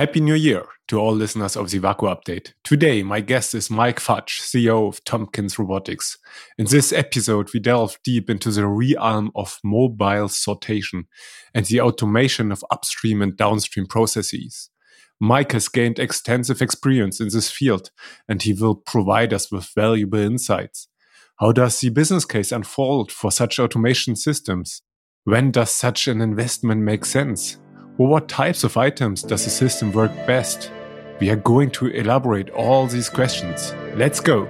Happy New Year to all listeners of the WAKU Update. Today, my guest is Mike Futch, CEO of Tompkins Robotics. In this episode, we delve deep into the realm of mobile sortation and the automation of upstream and downstream processes. Mike has gained extensive experience in this field, and he will provide us with valuable insights. How does the business case unfold for such automation systems? When does such an investment make sense? For what types of items does the system work best? We are going to elaborate all these questions. Let's go.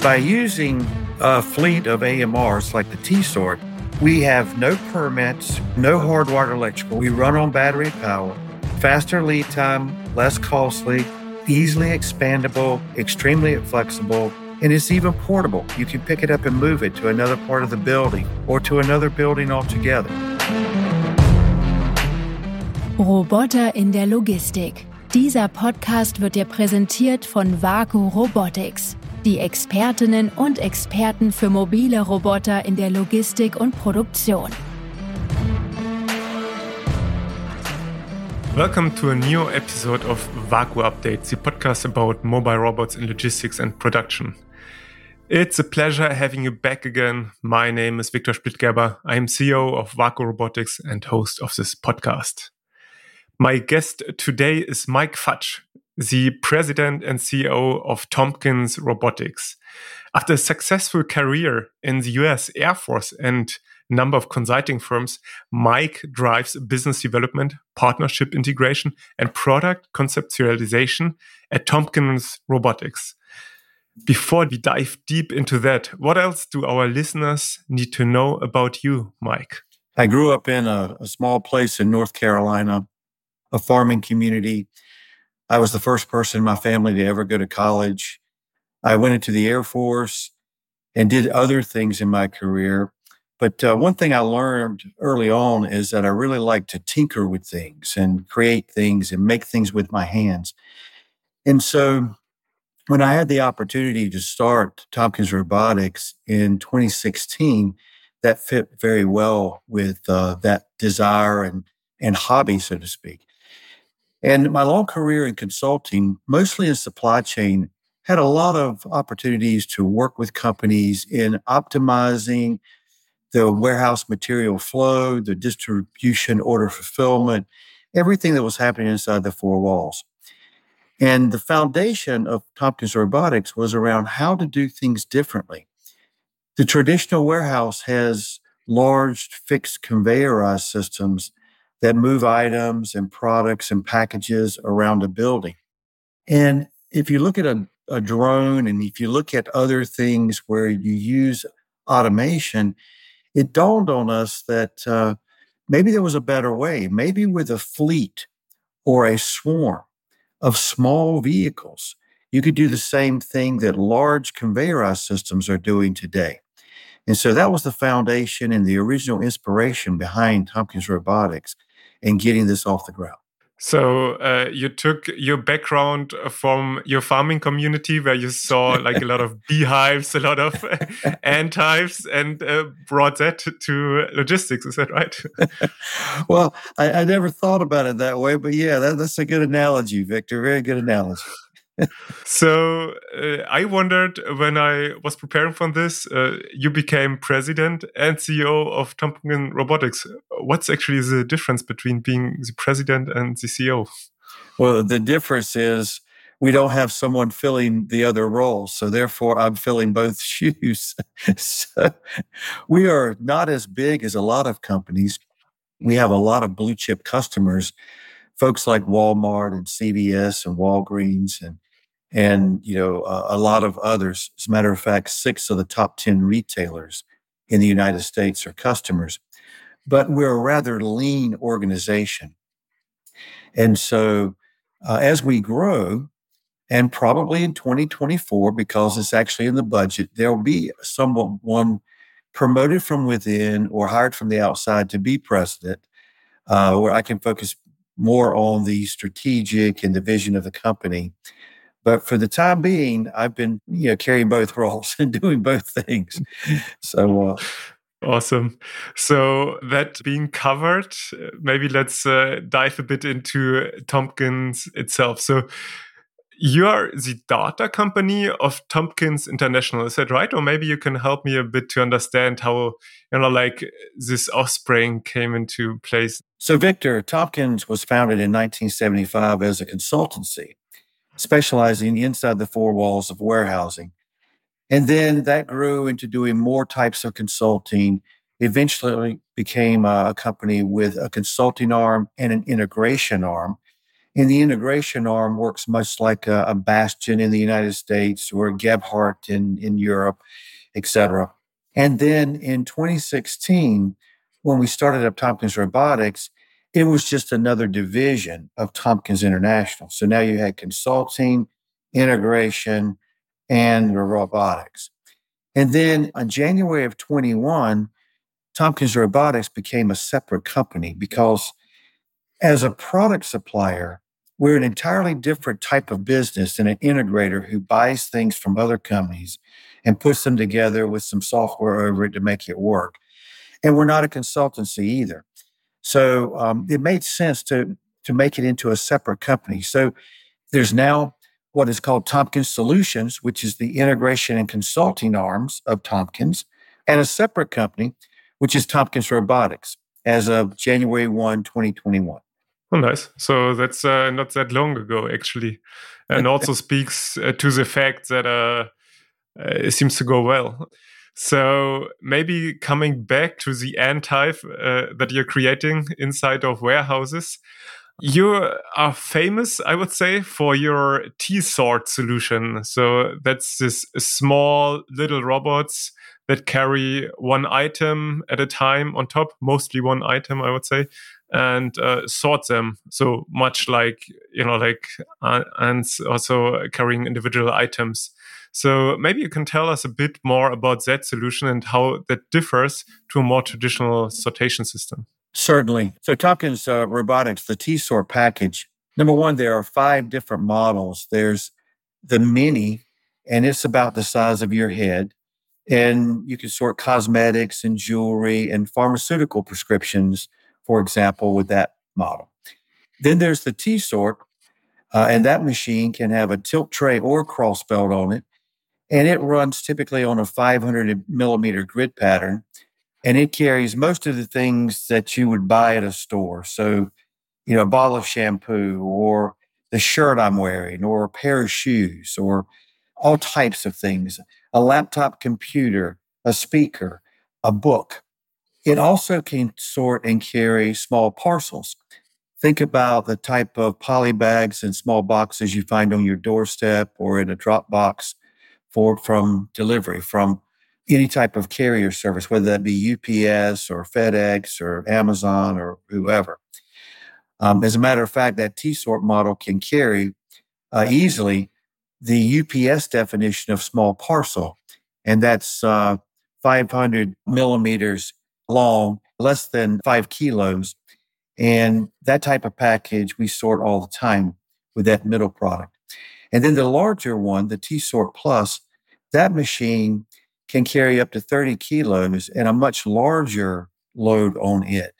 By using a fleet of AMRs like the T sort, we have no permits, no hardwired electrical. We run on battery power, faster lead time, less costly, easily expandable, extremely flexible, and it's even portable. You can pick it up and move it to another part of the building or to another building altogether. Roboter in der Logistik. Dieser Podcast wird dir präsentiert von Vaku Robotics, die Expertinnen und Experten für mobile Roboter in der Logistik und Produktion. Welcome to a new episode of Vaku Update, the podcast about mobile robots in logistics and production. It's a pleasure having you back again. My name is Victor Splittgerber. I am CEO of Vaku Robotics and host of this podcast. My guest today is Mike Futch, the president and CEO of Tompkins Robotics. After a successful career in the US Air Force and a number of consulting firms, Mike drives business development, partnership integration, and product conceptualization at Tompkins Robotics. Before we dive deep into that, what else do our listeners need to know about you, Mike? I grew up in a, a small place in North Carolina a farming community. I was the first person in my family to ever go to college. I went into the Air Force and did other things in my career. But uh, one thing I learned early on is that I really like to tinker with things and create things and make things with my hands. And so when I had the opportunity to start Tompkins Robotics in 2016, that fit very well with uh, that desire and, and hobby, so to speak. And my long career in consulting, mostly in supply chain, had a lot of opportunities to work with companies in optimizing the warehouse material flow, the distribution order fulfillment, everything that was happening inside the four walls. And the foundation of Tompkins Robotics was around how to do things differently. The traditional warehouse has large fixed conveyorized systems that move items and products and packages around a building. And if you look at a, a drone and if you look at other things where you use automation, it dawned on us that uh, maybe there was a better way. Maybe with a fleet or a swarm of small vehicles, you could do the same thing that large conveyorized systems are doing today. And so that was the foundation and the original inspiration behind Tompkins Robotics and getting this off the ground. So uh, you took your background from your farming community, where you saw like a lot of beehives, a lot of ant hives, and uh, brought that to logistics. Is that right? well, I, I, never thought about it that way, but yeah, that, that's a good analogy, Victor. Very good analogy so uh, I wondered when I was preparing for this, uh, you became president and CEO of Tompkins Robotics. What's actually the difference between being the president and the CEO? Well, the difference is we don't have someone filling the other roles. So therefore, I'm filling both shoes. so we are not as big as a lot of companies. We have a lot of blue chip customers, folks like Walmart and CVS and Walgreens and and you know uh, a lot of others. As a matter of fact, six of the top ten retailers in the United States are customers. But we're a rather lean organization, and so uh, as we grow, and probably in 2024, because it's actually in the budget, there will be someone promoted from within or hired from the outside to be president, uh, where I can focus more on the strategic and the vision of the company but for the time being, I've been you know carrying both roles and doing both things. So. Uh, Awesome. So that being covered, maybe let's uh, dive a bit into Tompkins itself. So you are the data company of Tompkins International, is that right? Or maybe you can help me a bit to understand how you know, like this offspring came into place. So, Victor, Tompkins was founded in 1975 as a consultancy, specializing inside the four walls of warehousing. And then that grew into doing more types of consulting. Eventually became a company with a consulting arm and an integration arm. And the integration arm works much like a, a Bastian in the United States or Gebhardt in, in Europe, et cetera. And then in 2016, when we started up Tompkins Robotics, it was just another division of Tompkins International. So now you had consulting, integration, and robotics. And then on January of 21, Tompkins Robotics became a separate company because as a product supplier, we're an entirely different type of business than an integrator who buys things from other companies and puts them together with some software over it to make it work. And we're not a consultancy either. So um, it made sense to, to make it into a separate company. So there's now what is called Tompkins Solutions, which is the integration and consulting arms of Tompkins, and a separate company, which is Tompkins Robotics, as of January 1, 2021. Oh, nice. So that's uh, not that long ago, actually, and also speaks uh, to the fact that uh, uh, it seems to go well. So maybe coming back to the N type uh, that you're creating inside of warehouses, you are famous, I would say, for your T-sort solution. So that's this small little robots that carry one item at a time on top, mostly one item, I would say, and uh, sort them. So much like you know, like uh, ants also carrying individual items. So maybe you can tell us a bit more about that solution and how that differs to a more traditional sortation system. Certainly. So Tompkins uh, Robotics, the T-sort package. Number one, there are five different models. There's the mini, and it's about the size of your head. And you can sort cosmetics and jewelry and pharmaceutical prescriptions, for example, with that model. Then there's the T-sort, uh, and that machine can have a tilt tray or cross belt on it. And it runs typically on a 500 millimeter grid pattern and it carries most of the things that you would buy at a store. So, you know, a bottle of shampoo or the shirt I'm wearing or a pair of shoes or all types of things, a laptop computer, a speaker, a book. It also can sort and carry small parcels. Think about the type of poly bags and small boxes you find on your doorstep or in a drop box for from delivery from any type of carrier service, whether that be UPS or FedEx or Amazon or whoever. Um, as a matter of fact, that T sort model can carry uh, easily the UPS definition of small parcel, and that's uh, 500 millimeters long, less than five kilos. And that type of package we sort all the time with that middle product. And then the larger one, the T Sort Plus, that machine can carry up to 30 kilos and a much larger load on it.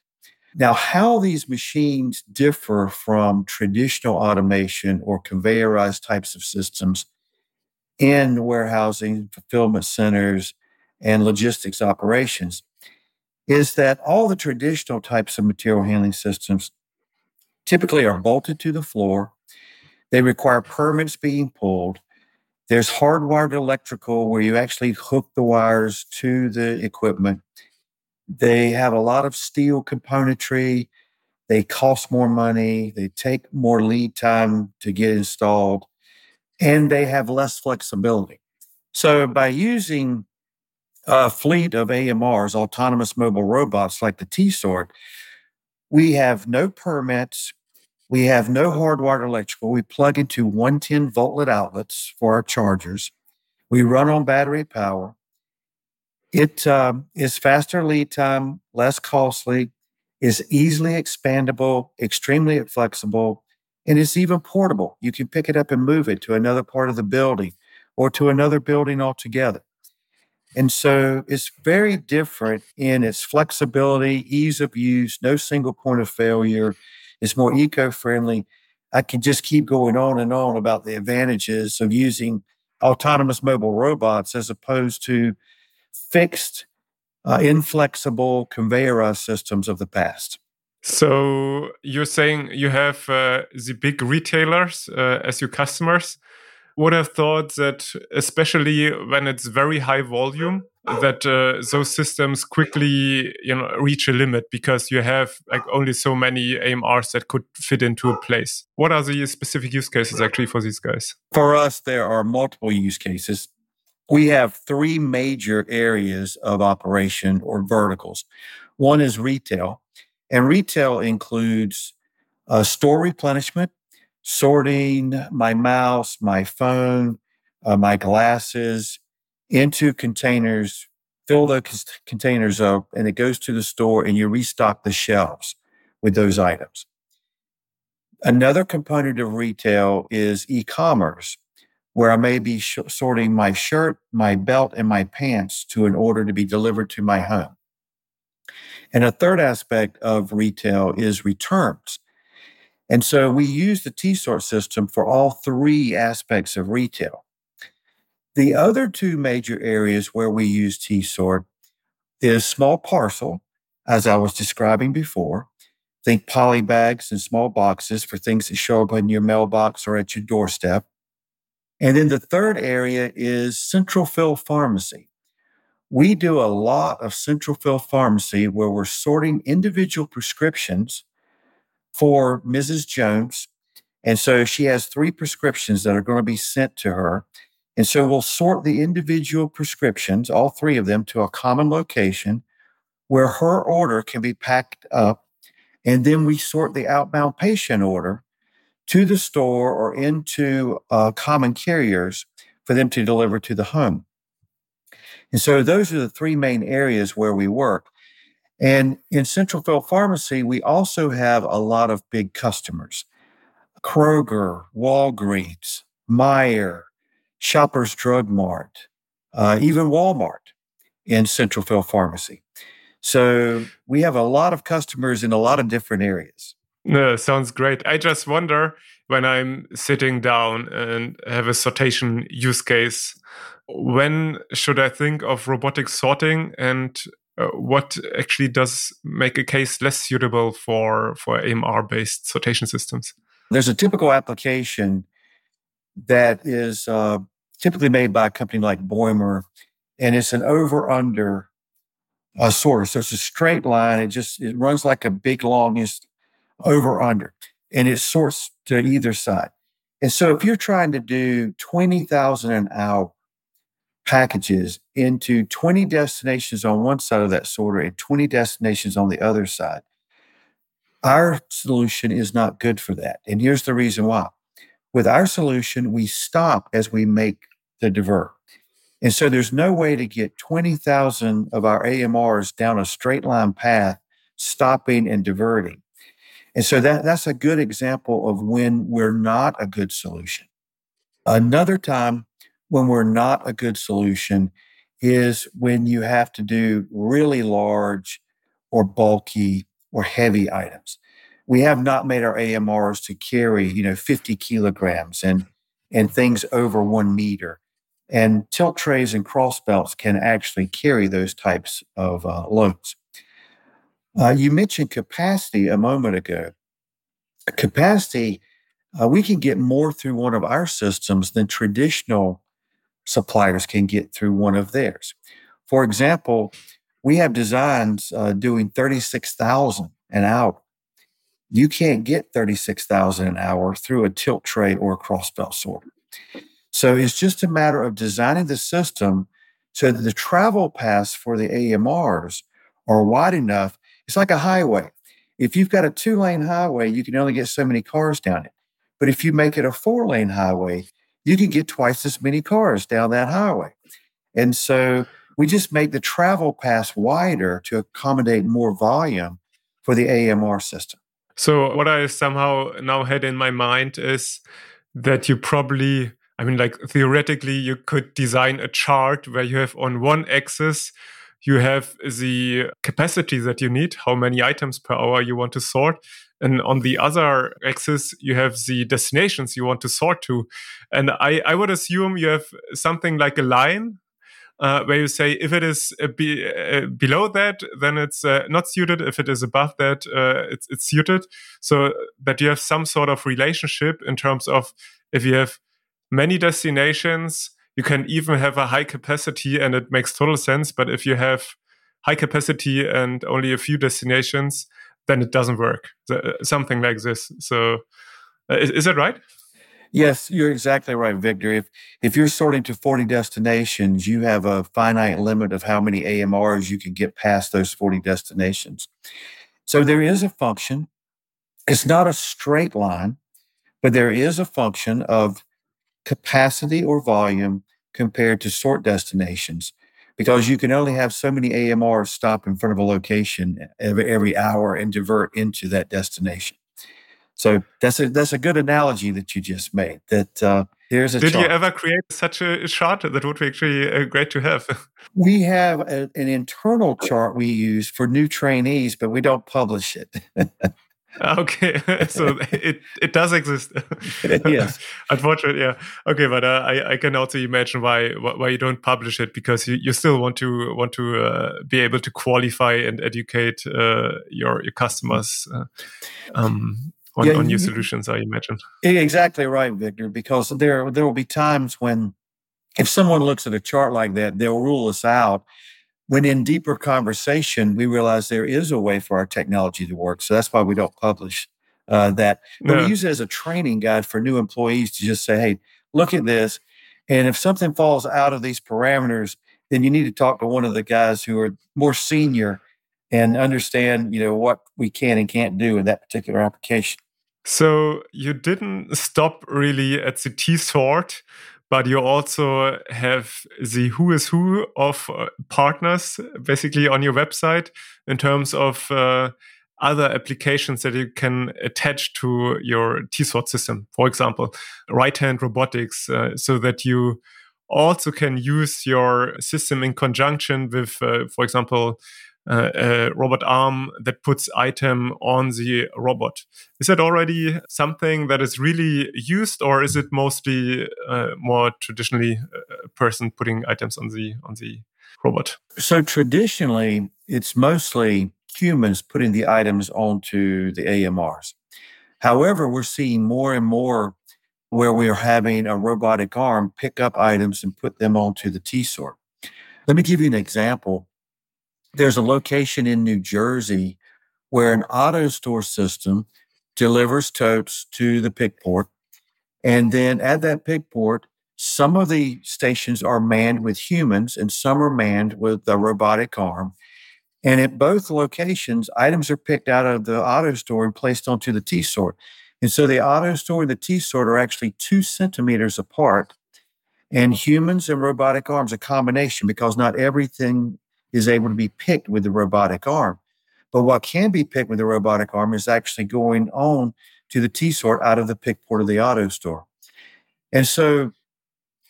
Now, how these machines differ from traditional automation or conveyorized types of systems in warehousing, fulfillment centers, and logistics operations is that all the traditional types of material handling systems typically are bolted to the floor. They require permits being pulled. There's hardwired electrical where you actually hook the wires to the equipment. They have a lot of steel componentry. They cost more money. They take more lead time to get installed, and they have less flexibility. So, by using a fleet of AMRs, autonomous mobile robots like the T sort, we have no permits, we have no hardwired electrical. We plug into 110 voltlet outlets for our chargers. We run on battery power. It um, is faster lead time, less costly, is easily expandable, extremely flexible, and it's even portable. You can pick it up and move it to another part of the building or to another building altogether. And so it's very different in its flexibility, ease of use, no single point of failure. It's more eco friendly. I can just keep going on and on about the advantages of using autonomous mobile robots as opposed to fixed, uh, inflexible conveyor systems of the past. So you're saying you have uh, the big retailers uh, as your customers would have thought that, especially when it's very high volume, that uh, those systems quickly, you know, reach a limit because you have like only so many AMRs that could fit into a place. What are the specific use cases actually for these guys? For us, there are multiple use cases. We have three major areas of operation or verticals. One is retail, and retail includes uh, store replenishment, sorting my mouse, my phone, uh, my glasses into containers, fill those containers up, and it goes to the store and you restock the shelves with those items. Another component of retail is e commerce, where I may be sh- sorting my shirt, my belt, and my pants to an order to be delivered to my home. And a third aspect of retail is returns. And so we use the T sort system for all three aspects of retail. The other two major areas where we use T sort is small parcel, as I was describing before. Think poly bags and small boxes for things that show up in your mailbox or at your doorstep. And then the third area is central fill pharmacy. We do a lot of central fill pharmacy where we're sorting individual prescriptions for Mrs. Jones. And so she has three prescriptions that are going to be sent to her. And so we'll sort the individual prescriptions, all three of them, to a common location where her order can be packed up. And then we sort the outbound patient order to the store or into uh, common carriers for them to deliver to the home. And so those are the three main areas where we work. And in Central Fill Pharmacy, we also have a lot of big customers Kroger, Walgreens, Meijer, Shoppers Drug Mart, uh, even Walmart in Central Fill Pharmacy. So we have a lot of customers in a lot of different areas. No, sounds great. I just wonder when I'm sitting down and have a sortation use case, when should I think of robotic sorting and uh, what actually does make a case less suitable for for AMR based sortation systems? There's a typical application that is uh, typically made by a company like Beumer, and it's an over under uh, sorter. So it's a straight line. It just it runs like a big longest over under, and it sorts to either side. And so if you're trying to do twenty thousand an hour packages into 20 destinations on one side of that sorter and 20 destinations on the other side. Our solution is not good for that. And here's the reason why. With our solution, we stop as we make the divert. And so there's no way to get 20,000 of our AMRs down a straight line path, stopping and diverting. And so that, that's a good example of when we're not a good solution. Another time when we're not a good solution is when you have to do really large or bulky or heavy items. We have not made our AMRs to carry, you know, 50 kilograms and and things over one meter. And tilt trays and cross belts can actually carry those types of uh, loads. Uh, you mentioned capacity a moment ago. Capacity, uh, we can get more through one of our systems than traditional suppliers can get through one of theirs. For example, we have designs uh, doing 36,000 an hour. You can't get 36,000 an hour through a tilt tray or a crossbelt sorter. So it's just a matter of designing the system so that the travel paths for the AMRs are wide enough. It's like a highway. If you've got a two lane highway, you can only get so many cars down it. But if you make it a four lane highway, you can get twice as many cars down that highway. And so we just make the travel path wider to accommodate more volume for the AMR system. So, what I somehow now had in my mind is that you probably I mean, like theoretically, you could design a chart where you have on one axis, you have the capacity that you need, how many items per hour you want to sort. And on the other axis, you have the destinations you want to sort to. And I, I would assume you have something like a line uh, where you say if it is uh, be, uh, below that, then it's uh, not suited. If it is above that, uh, it's, it's suited. So that you have some sort of relationship in terms of if you have many destinations, you can even have a high capacity and it makes total sense. But if you have high capacity and only a few destinations, then it doesn't work. Something like this. So uh, is, is that right? Yes, you're exactly right, Victor. If if you're sorting to 40 destinations, you have a finite limit of how many AMRs you can get past those 40 destinations. So there is a function. It's not a straight line, but there is a function of capacity or volume compared to sort destinations because you can only have so many AMRs stop in front of a location every, every hour and divert into that destination. So that's a that's a good analogy that you just made. That uh, here's a. Did chart. you ever create such a chart? That would be actually uh, great to have. we have a, an internal chart we use for new trainees, but we don't publish it. okay, so it it does exist. yes, unfortunately, yeah. Okay, but uh, I I can also imagine why why you don't publish it because you, you still want to want to uh, be able to qualify and educate uh, your your customers. Uh, um, on, yeah, on new solutions, I imagine. Exactly right, Victor. Because there there will be times when, if someone looks at a chart like that, they'll rule us out. When in deeper conversation, we realize there is a way for our technology to work. So that's why we don't publish uh, that. But we use it as a training guide for new employees to just say, "Hey, look at this," and if something falls out of these parameters, then you need to talk to one of the guys who are more senior and understand, you know, what we can and can't do in that particular application. So you didn't stop really at the T sort, but you also have the who is who of uh, partners basically on your website in terms of uh, other applications that you can attach to your T sort system. For example, RightHand Robotics, uh, so that you also can use your system in conjunction with, uh, for example, Uh, uh, robot arm that puts item on the robot. Is that already something that is really used, or is it mostly uh, more traditionally uh, a person putting items on the on the robot? So traditionally, it's mostly humans putting the items onto the AMRs. However, we're seeing more and more where we are having a robotic arm pick up items and put them onto the T sort. Let me give you an example there's a location in New Jersey where an AutoStore system delivers totes to the pick port. And then at that pick port, some of the stations are manned with humans and some are manned with a robotic arm. And at both locations, items are picked out of the AutoStore and placed onto the T sort. And so the AutoStore and the T sort are actually two centimeters apart. And humans and robotic arms, a combination, because not everything is able to be picked with the robotic arm. But what can be picked with the robotic arm is actually going on to the T sort out of the pick port of the AutoStore. And so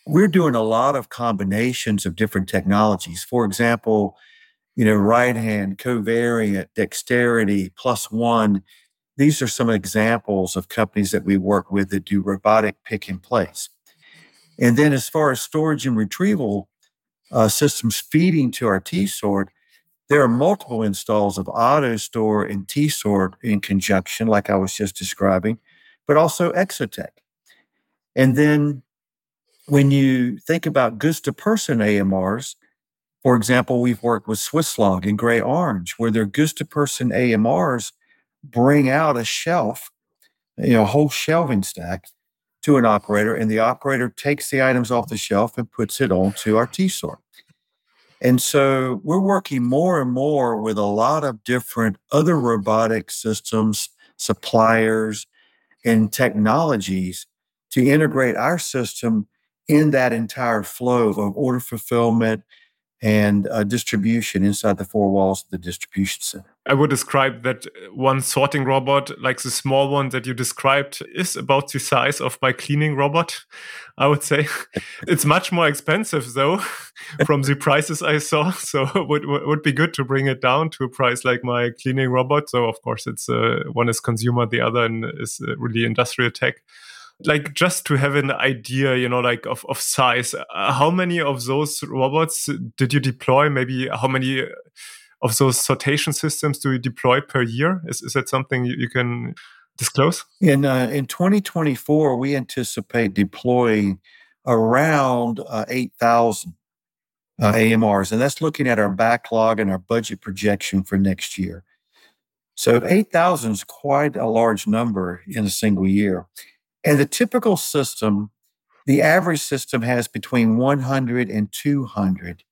we're doing a lot of combinations of different technologies. For example, you know, RightHand, covariant, dexterity, plus one. These are some examples of companies that we work with that do robotic pick and place. And then as far as storage and retrieval, uh, systems feeding to our T sort, there are multiple installs of AutoStore and T sort in conjunction, like I was just describing, but also Exotec. And then when you think about goods to person AMRs, for example, we've worked with Swisslog and GreyOrange, where their goods to person AMRs bring out a shelf, you know, a whole shelving stack to an operator, and the operator takes the items off the shelf and puts it onto our T sort. And so we're working more and more with a lot of different other robotic systems, suppliers, and technologies to integrate our system in that entire flow of order fulfillment and uh, distribution inside the four walls of the distribution center. I would describe that one sorting robot, like the small one that you described, is about the size of my cleaning robot. I would say it's much more expensive though, from the prices I saw. So it would would be good to bring it down to a price like my cleaning robot. So of course, it's uh, one is consumer, the other is uh, really industrial tech like just to have an idea you know like of, of size uh, how many of those robots did you deploy maybe how many of those sortation systems do you deploy per year? Is, is that something you, you can disclose? In uh, in 2024 we anticipate deploying around uh, 8000 uh, amrs and that's looking at our backlog and our budget projection for next year. So 8000 is quite a large number in a single year. And the typical system, the average system has between 100 and 200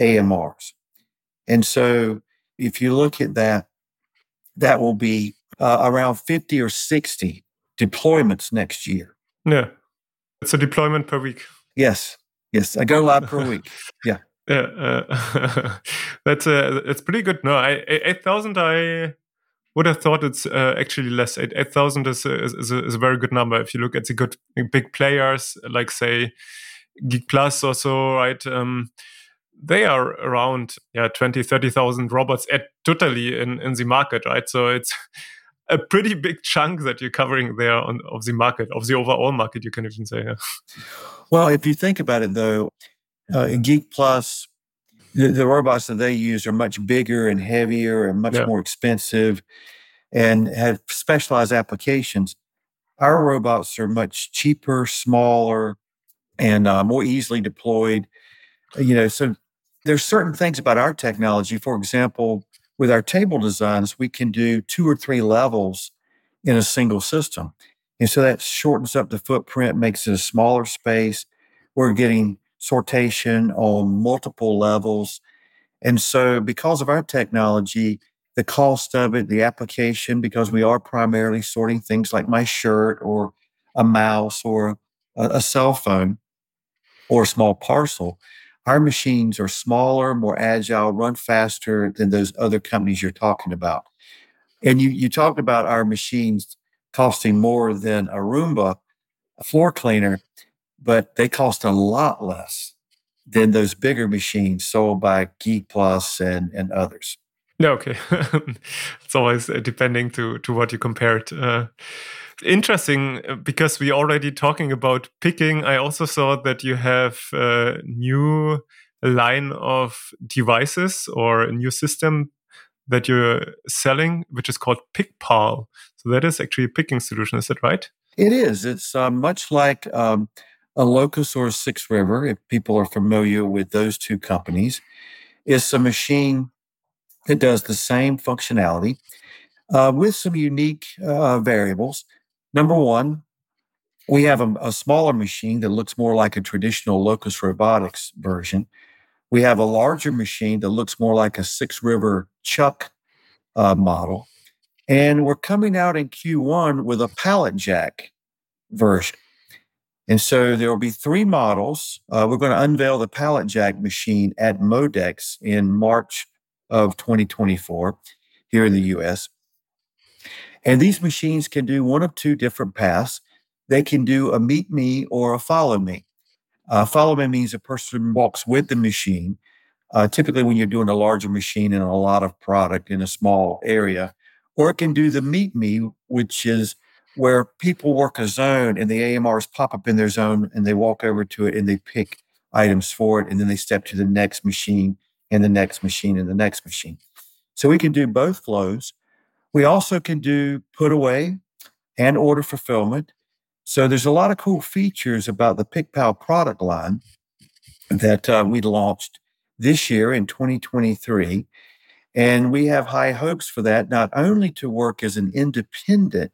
AMRs. And so if you look at that, that will be uh, around 50 or 60 deployments next year. Yeah. It's a deployment per week. Yes. Yes. I go live per week. Yeah. Yeah. Uh, that's uh, that's pretty good. No, I 8,000 I would have thought it's uh, actually less. 8,000 is, is, is, is, a very good number. If you look at the good big players, like say Geek Plus or so, right? Um, they are around yeah 20 30,000 robots at totally in, in the market, right? So it's a pretty big chunk that you're covering there on, of the market, of the overall market, you can even say. Yeah. Well, if you think about it though, uh, Geek Plus, the, the, robots that they use are much bigger and heavier and much yeah. more expensive and have specialized applications. Our robots are much cheaper, smaller, and uh, more easily deployed. You know, so there's certain things about our technology. For example, with our table designs, we can do two or three levels in a single system. And so that shortens up the footprint, makes it a smaller space. We're getting sortation on multiple levels. And so, because of our technology, the cost of it, the application, because we are primarily sorting things like my shirt or a mouse or a, a cell phone or a small parcel, our machines are smaller, more agile, run faster than those other companies you're talking about. And you, you talked about our machines costing more than a Roomba a floor cleaner but they cost a lot less than those bigger machines sold by Geek Plus and, and others. Yeah, okay. it's always uh, depending to, to what you compare it. Uh, interesting uh, because we already talking about picking. I also saw that you have a new line of devices or a new system that you're selling, which is called PickPal. So that is actually a picking solution. Is that right? It is. It's uh, much like um, a Locus or a Six River, if people are familiar with those two companies, it's a machine that does the same functionality uh, with some unique uh, variables. Number one, we have a, a, smaller machine that looks more like a traditional Locus Robotics version. We have a larger machine that looks more like a Six River Chuck uh, model. And we're coming out in Q1 with a pallet jack version. And so there will be three models. Uh, we're going to unveil the pallet jack machine at Modex in March of 2024 here in the US. And these machines can do one of two different paths. They can do a meet me or a follow me. Uh, follow me means a person walks with the machine. Uh, typically, when you're doing a larger machine and a lot of product in a small area, or it can do the meet me, which is where people work a zone and the AMRs pop up in their zone and they walk over to it and they pick items for it and then they step to the next machine and the next machine and the next machine. So we can do both flows. We also can do put away and order fulfillment. So there's a lot of cool features about the PickPal product line that uh, we launched this year in 2023. And we have high hopes for that, not only to work as an independent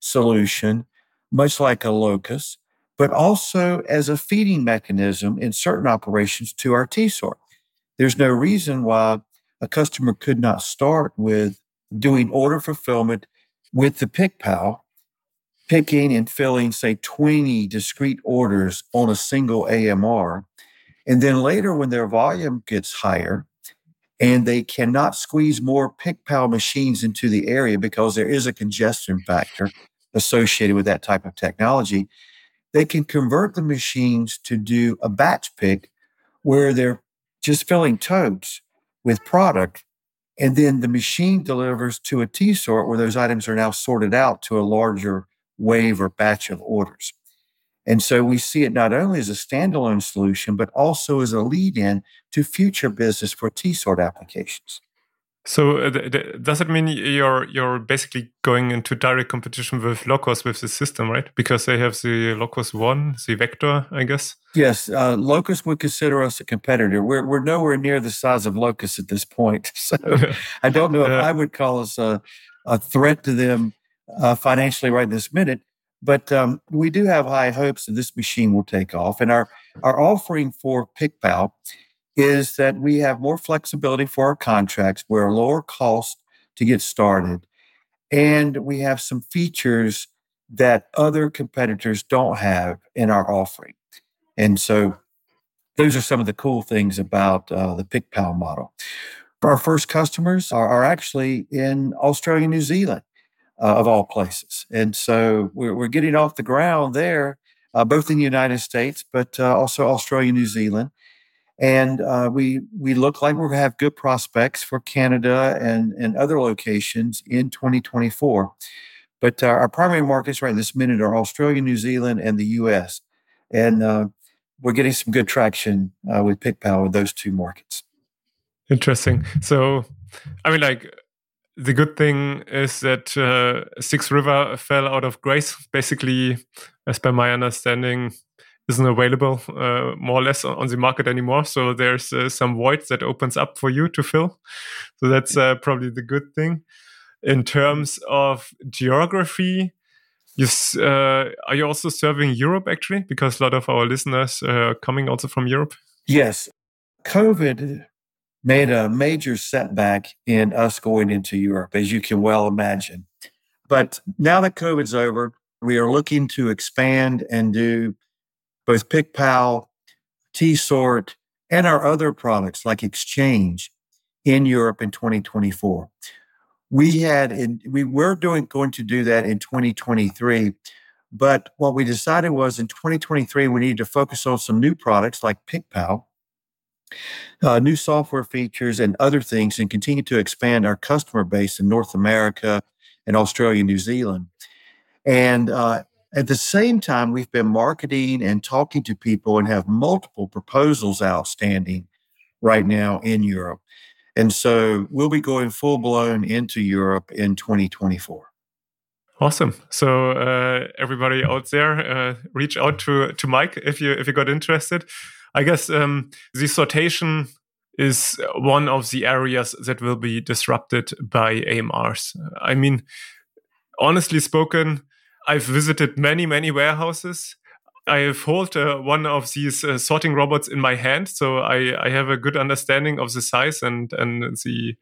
solution, much like a locus, but also as a feeding mechanism in certain operations to our T-sort. There's no reason why a customer could not start with doing order fulfillment with the PickPal, picking and filling, say, 20 discrete orders on a single AMR. And then later, when their volume gets higher, and they cannot squeeze more PickPal machines into the area because there is a congestion factor associated with that type of technology. They can convert the machines to do a batch pick where they're just filling totes with product. And then the machine delivers to a T sort where those items are now sorted out to a larger wave or batch of orders. And so we see it not only as a standalone solution, but also as a lead in to future business for T sort applications. So uh, th th does it mean you're you're basically going into direct competition with Locus with the system, right? Because they have the Locus One, the Vector, I guess. Yes, uh, Locus would consider us a competitor. We're we're nowhere near the size of Locus at this point, so I don't know if I would call us a, a threat to them uh, financially right this minute. But um, we do have high hopes that this machine will take off, and our our offering for PickPal is that we have more flexibility for our contracts. We're a lower cost to get started. And we have some features that other competitors don't have in our offering. And so those are some of the cool things about uh, the PickPal model. Our first customers are, are actually in Australia, and New Zealand, uh, of all places. And so we're, we're getting off the ground there, uh, both in the United States, but uh, also Australia, and New Zealand and uh, we we look like we're going to have good prospects for Canada and and other locations in 2024. But uh, our primary markets right this minute are Australia, New Zealand, and the U.S. And uh, we're getting some good traction uh, with PickPal with those two markets. Interesting. So, I mean, like the good thing is that uh, Six River fell out of grace. Basically, as per my understanding, isn't available uh, more or less on the market anymore. So there's uh, some void that opens up for you to fill. So that's uh, probably the good thing. In terms of geography, you, uh, are you also serving Europe actually? Because a lot of our listeners are coming also from Europe. Yes. COVID made a major setback in us going into Europe, as you can well imagine. But now that COVID's over, we are looking to expand and do both PickPal, T-Sort, and our other products like Exchange in Europe in 2024. We had, in, we were doing going to do that in 2023, but what we decided was in 2023 we needed to focus on some new products like PickPal, uh, new software features, and other things, and continue to expand our customer base in North America and Australia, and New Zealand. And uh, at the same time, we've been marketing and talking to people and have multiple proposals outstanding right now in Europe. And so we'll be going full blown into Europe in 2024. Awesome. So uh, everybody out there, uh, reach out to to Mike if you if you got interested. I guess um, the sortation is one of the areas that will be disrupted by AMRs. I mean, honestly spoken, I've visited many, many warehouses. I have held uh, one of these uh, sorting robots in my hand, so I, I have a good understanding of the size and and the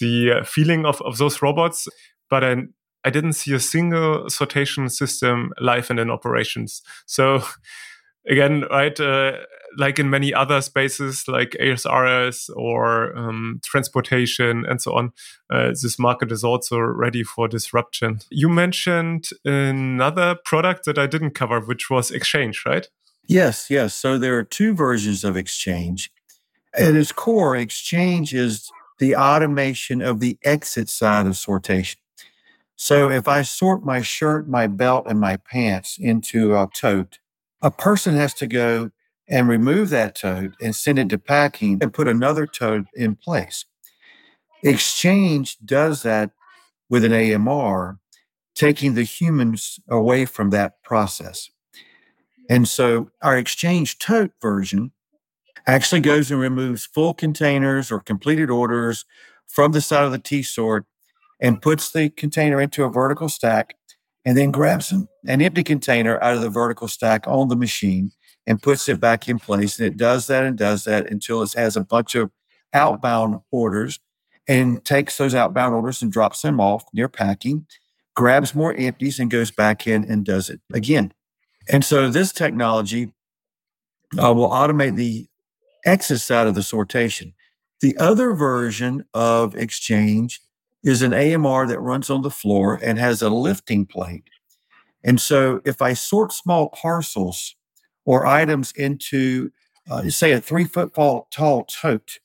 the uh, feeling of, of those robots. But I I didn't see a single sortation system live and in operations. So again, right, uh, like in many other spaces like ASRS or um, transportation and so on, uh, this market is also ready for disruption. You mentioned another product that I didn't cover, which was Exchange, right? Yes, yes. So there are two versions of Exchange. At its core, Exchange is the automation of the exit side of sortation. So if I sort my shirt, my belt, and my pants into a tote, a person has to go and remove that tote and send it to packing and put another tote in place. Exchange does that with an AMR, taking the humans away from that process. And so our Exchange tote version actually goes and removes full containers or completed orders from the side of the T sort and puts the container into a vertical stack and then grabs an empty container out of the vertical stack on the machine and puts it back in place. And it does that and does that until it has a bunch of outbound orders and takes those outbound orders and drops them off near packing, grabs more empties and goes back in and does it again. And so this technology uh, will automate the exit side of the sortation. The other version of Exchange is an AMR that runs on the floor and has a lifting plate. And so if I sort small parcels or items into, uh, say, a three foot tall tote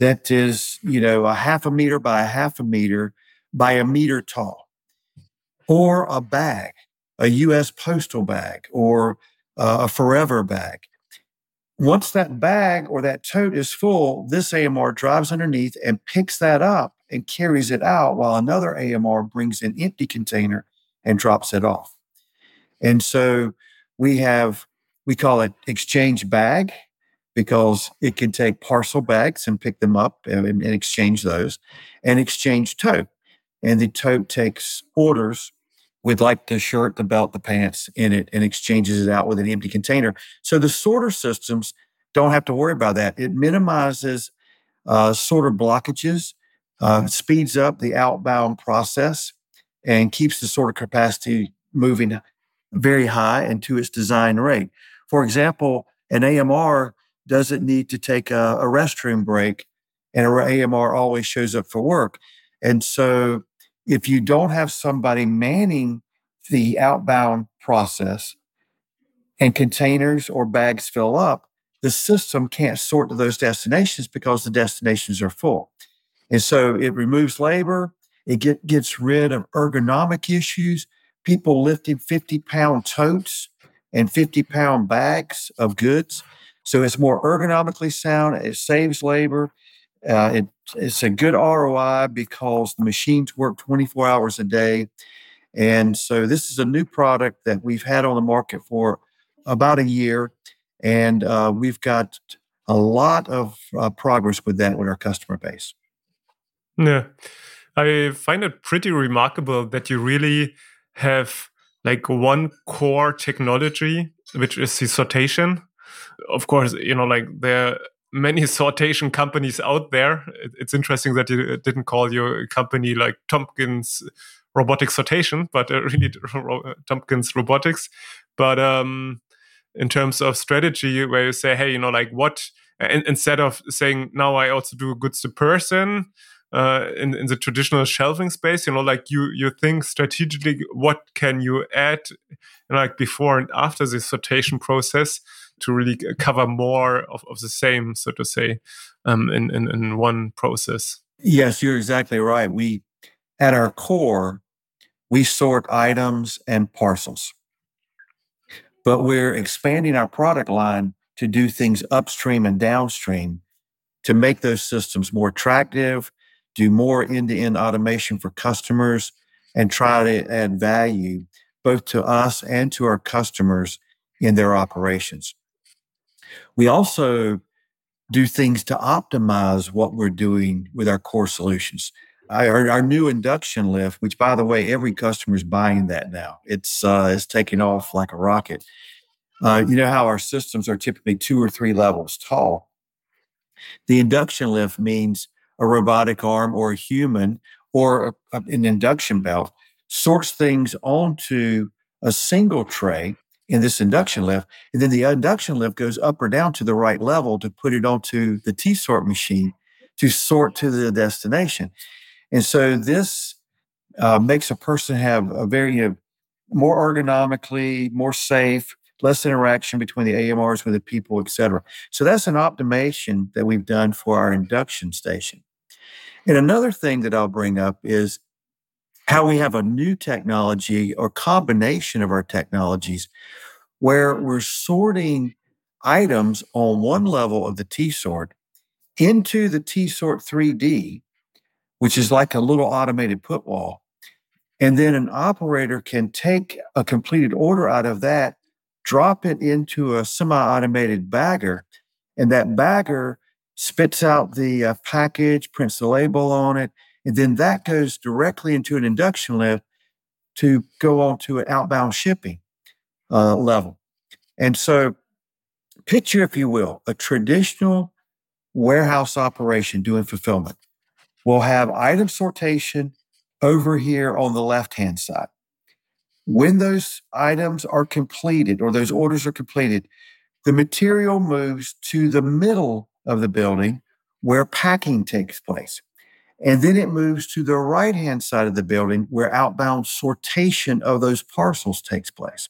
that is, you know, a half a meter by a half a meter by a meter tall, or a bag, a U.S. postal bag, or uh, a forever bag. Once that bag or that tote is full, this AMR drives underneath and picks that up and carries it out while another AMR brings an empty container and drops it off. And so we have, we call it exchange bag because it can take parcel bags and pick them up and, and exchange those, and exchange tote. And the tote takes orders with like the shirt, the belt, the pants in it and exchanges it out with an empty container. So the sorter systems don't have to worry about that. It minimizes uh, sorter blockages, uh, speeds up the outbound process, and keeps the sorter capacity moving very high and to its design rate. For example, an AMR doesn't need to take a, a restroom break, and an AMR always shows up for work. And so, if you don't have somebody manning the outbound process and containers or bags fill up, the system can't sort to those destinations because the destinations are full. And so it removes labor, it get, gets rid of ergonomic issues, people lifting 50 pound totes and 50 pound bags of goods. So it's more ergonomically sound, it saves labor. Uh, it, it's a good ROI because the machines work 24 hours a day. And so this is a new product that we've had on the market for about a year. And uh, we've got a lot of uh, progress with that with our customer base. Yeah. I find it pretty remarkable that you really have like one core technology, which is the sortation. Of course, you know, like there are many sortation companies out there. It's interesting that you didn't call your company like Tompkins Robotic Sortation, but uh, really Tompkins Robotics. But um, in terms of strategy, where you say, hey, you know, like what, instead of saying, now I also do goods to person, uh, in, in the traditional shelving space you know like you you think strategically what can you add like before and after the sortation process to really cover more of, of the same so to say um, in, in in one process? Yes you're exactly right. We at our core we sort items and parcels. But we're expanding our product line to do things upstream and downstream to make those systems more attractive do more end to end automation for customers, and try to add value both to us and to our customers in their operations. We also do things to optimize what we're doing with our core solutions. Our, our, new induction lift, which by the way, every customer is buying that now. It's uh, it's taking off like a rocket. Uh, you know how our systems are typically two or three levels tall. The induction lift means a robotic arm or a human or a, an induction belt sorts things onto a single tray in this induction lift. And then the induction lift goes up or down to the right level to put it onto the T-sort machine to sort to the destination. And so this uh, makes a person have a very more ergonomically, more safe, less interaction between the AMRs with the people, et cetera. So that's an optimization that we've done for our induction station. And another thing that I'll bring up is how we have a new technology or combination of our technologies where we're sorting items on one level of the T-sort into the T-sort 3D, which is like a little automated put wall. And then an operator can take a completed order out of that, drop it into a semi automated bagger, and that bagger spits out the uh, package, prints the label on it, and then that goes directly into an induction lift to go on to an outbound shipping uh, level. And so, picture, if you will, a traditional warehouse operation doing fulfillment. We'll have item sortation over here on the left hand side. When those items are completed or those orders are completed, the material moves to the middle of the building where packing takes place. And then it moves to the right hand side of the building where outbound sortation of those parcels takes place.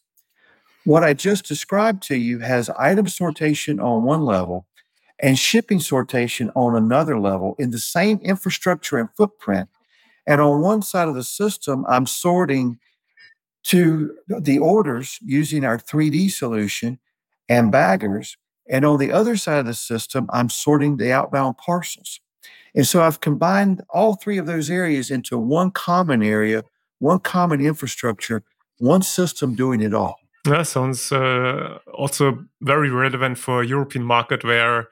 What I just described to you has item sortation on one level and shipping sortation on another level in the same infrastructure and footprint. And on one side of the system, I'm sorting to the orders using our 3D solution and baggers. And on the other side of the system, I'm sorting the outbound parcels. And so I've combined all three of those areas into one common area, one common infrastructure, one system doing it all. That sounds uh, also very relevant for a European market where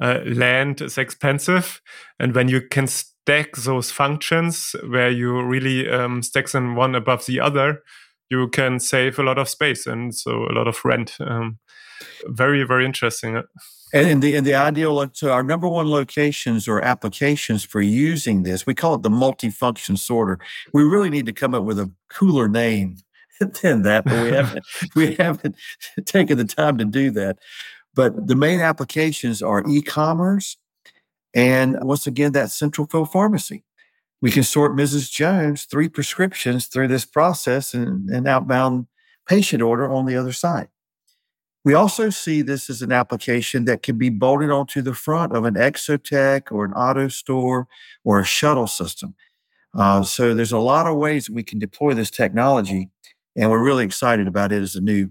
uh, land is expensive, and when you can stack those functions where you really um, stack them one above the other, you can save a lot of space and so a lot of rent. Um, very very interesting. And in the in the ideal, so our number one locations or applications for using this, we call it the multifunction sorter. We really need to come up with a cooler name than that, but we haven't we haven't taken the time to do that. But the main applications are e-commerce and once again that central fill pharmacy. We can sort Mrs. Jones three prescriptions through this process and an outbound patient order on the other side. We also see this as an application that can be bolted onto the front of an Exotec or an AutoStore or a shuttle system. Uh, so there's a lot of ways that we can deploy this technology, and we're really excited about it as a new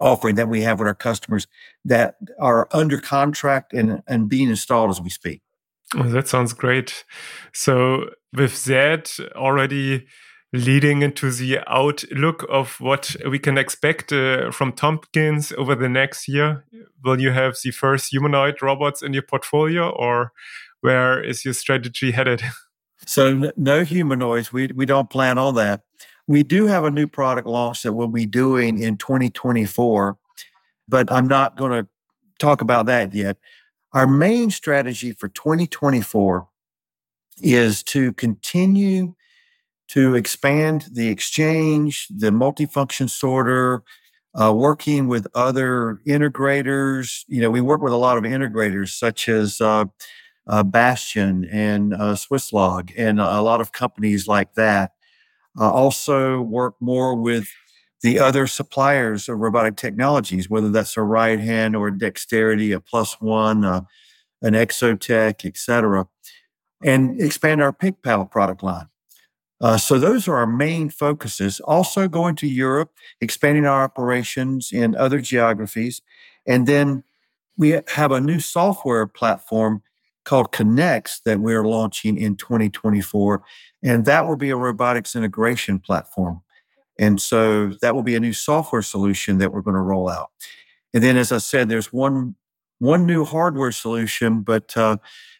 offering that we have with our customers that are under contract and, and being installed as we speak. Oh, that sounds great. So with that already leading into the outlook of what we can expect uh, from Tompkins over the next year? Will you have the first humanoid robots in your portfolio, or where is your strategy headed? So, no humanoids. We, we don't plan on that. We do have a new product launch that we'll be doing in 2024, but I'm not going to talk about that yet. Our main strategy for 2024 is to continue to expand the exchange, the multifunction sorter, uh, working with other integrators. You know, we work with a lot of integrators such as uh, uh, Bastian and uh, Swisslog and a lot of companies like that. Uh, also work more with the other suppliers of robotic technologies, whether that's a RightHand or a dexterity, a plus one, uh, an Exotec, et cetera, and expand our PickPal product line. Uh, so those are our main focuses. Also going to Europe, expanding our operations in other geographies. And then we have a new software platform called Connects that we're launching in 2024. And that will be a robotics integration platform. And so that will be a new software solution that we're going to roll out. And then, as I said, there's one one new hardware solution, but uh,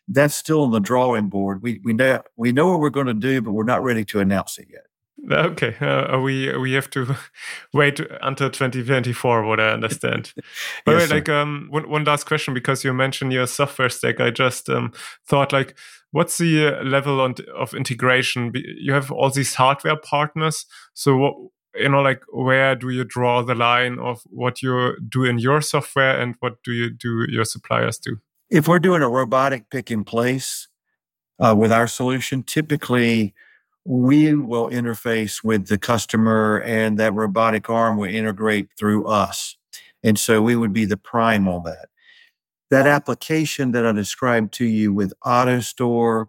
that's still on the drawing board. We we know we know what we're going to do, but we're not ready to announce it yet. Okay, uh, we we have to wait until 2024. What I understand. But yes, like um, one one last question because you mentioned your software stack. I just um, thought like, what's the uh, level on, of integration? You have all these hardware partners. So what you know, like where do you draw the line of what you do in your software and what do you do your suppliers do? If we're doing a robotic pick in place uh, with our solution, typically we will interface with the customer and that robotic arm will integrate through us. And so we would be the prime on that. That application that I described to you with AutoStore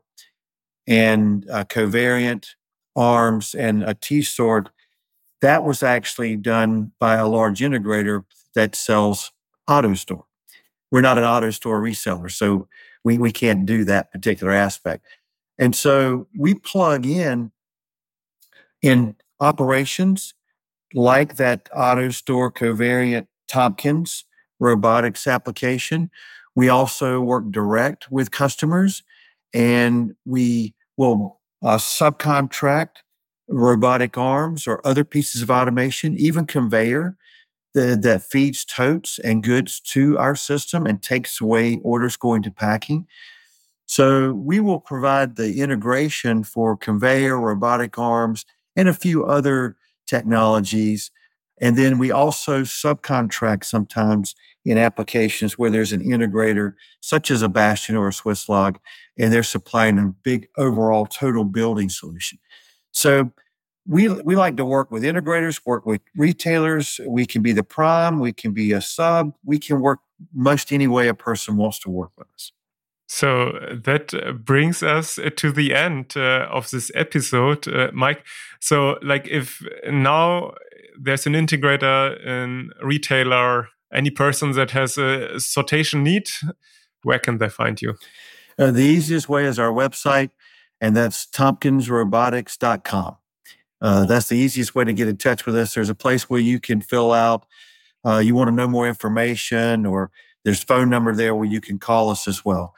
and uh, Covariant arms and a T-sort, that was actually done by a large integrator that sells AutoStore we're not an AutoStore reseller, so we, we can't do that particular aspect. And so we plug in in operations like that AutoStore Covariant Tompkins Robotics application. We also work direct with customers and we will uh, subcontract robotic arms or other pieces of automation, even conveyor that feeds totes and goods to our system and takes away orders going to packing. So we will provide the integration for conveyor, robotic arms, and a few other technologies And then we also subcontract sometimes in applications where there's an integrator, such as a Bastian or a Swisslog, and they're supplying a big overall total building solution. So we we like to work with integrators, work with retailers. We can be the prime, we can be a sub, we can work most any way a person wants to work with us. So that brings us to the end uh, of this episode, uh, Mike. So, like, if now there's an integrator, a retailer, any person that has a sortation need, where can they find you? Uh, the easiest way is our website, and that's tompkinsrobotics.com. Uh, that's the easiest way to get in touch with us. There's a place where you can fill out, uh, you want to know more information, or there's phone number there where you can call us as well.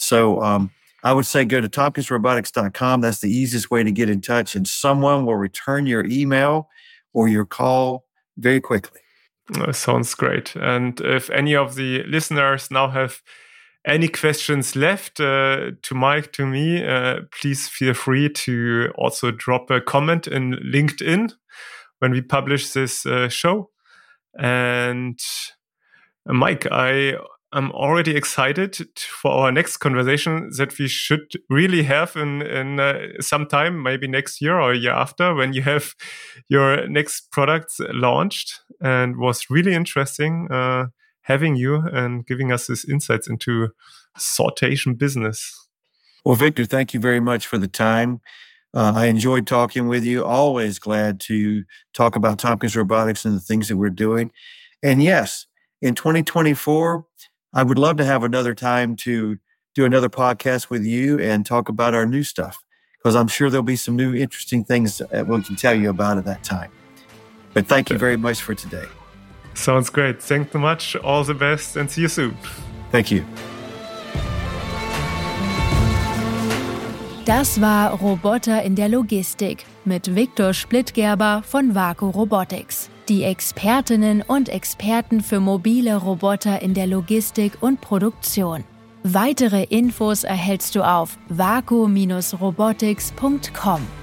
So um, I would say go to tompkinsrobotics.com. That's the easiest way to get in touch, and someone will return your email or your call very quickly. Uh, sounds great. And if any of the listeners now have any questions left uh, to Mike, to me, uh, please feel free to also drop a comment in LinkedIn when we publish this uh, show. And uh, Mike, I am already excited for our next conversation that we should really have in in uh, some time, maybe next year or year after, when you have your next products launched. And was really interesting uh, having you and giving us these insights into sortation business. Well, Victor, thank you very much for the time. Uh, I enjoyed talking with you. Always glad to talk about Tompkins Robotics and the things that we're doing. And yes, in 2024, I would love to have another time to do another podcast with you and talk about our new stuff because I'm sure there'll be some new interesting things that we can tell you about at that time. But thank you very much for today. Sounds great. Thanks so much. All the best and see you soon. Thank you. Das war Roboter in der Logistik mit Viktor Splittgerber von WAKU Robotics. Die Expertinnen und Experten für mobile Roboter in der Logistik und Produktion. Weitere Infos erhältst du auf vaku-robotics.com.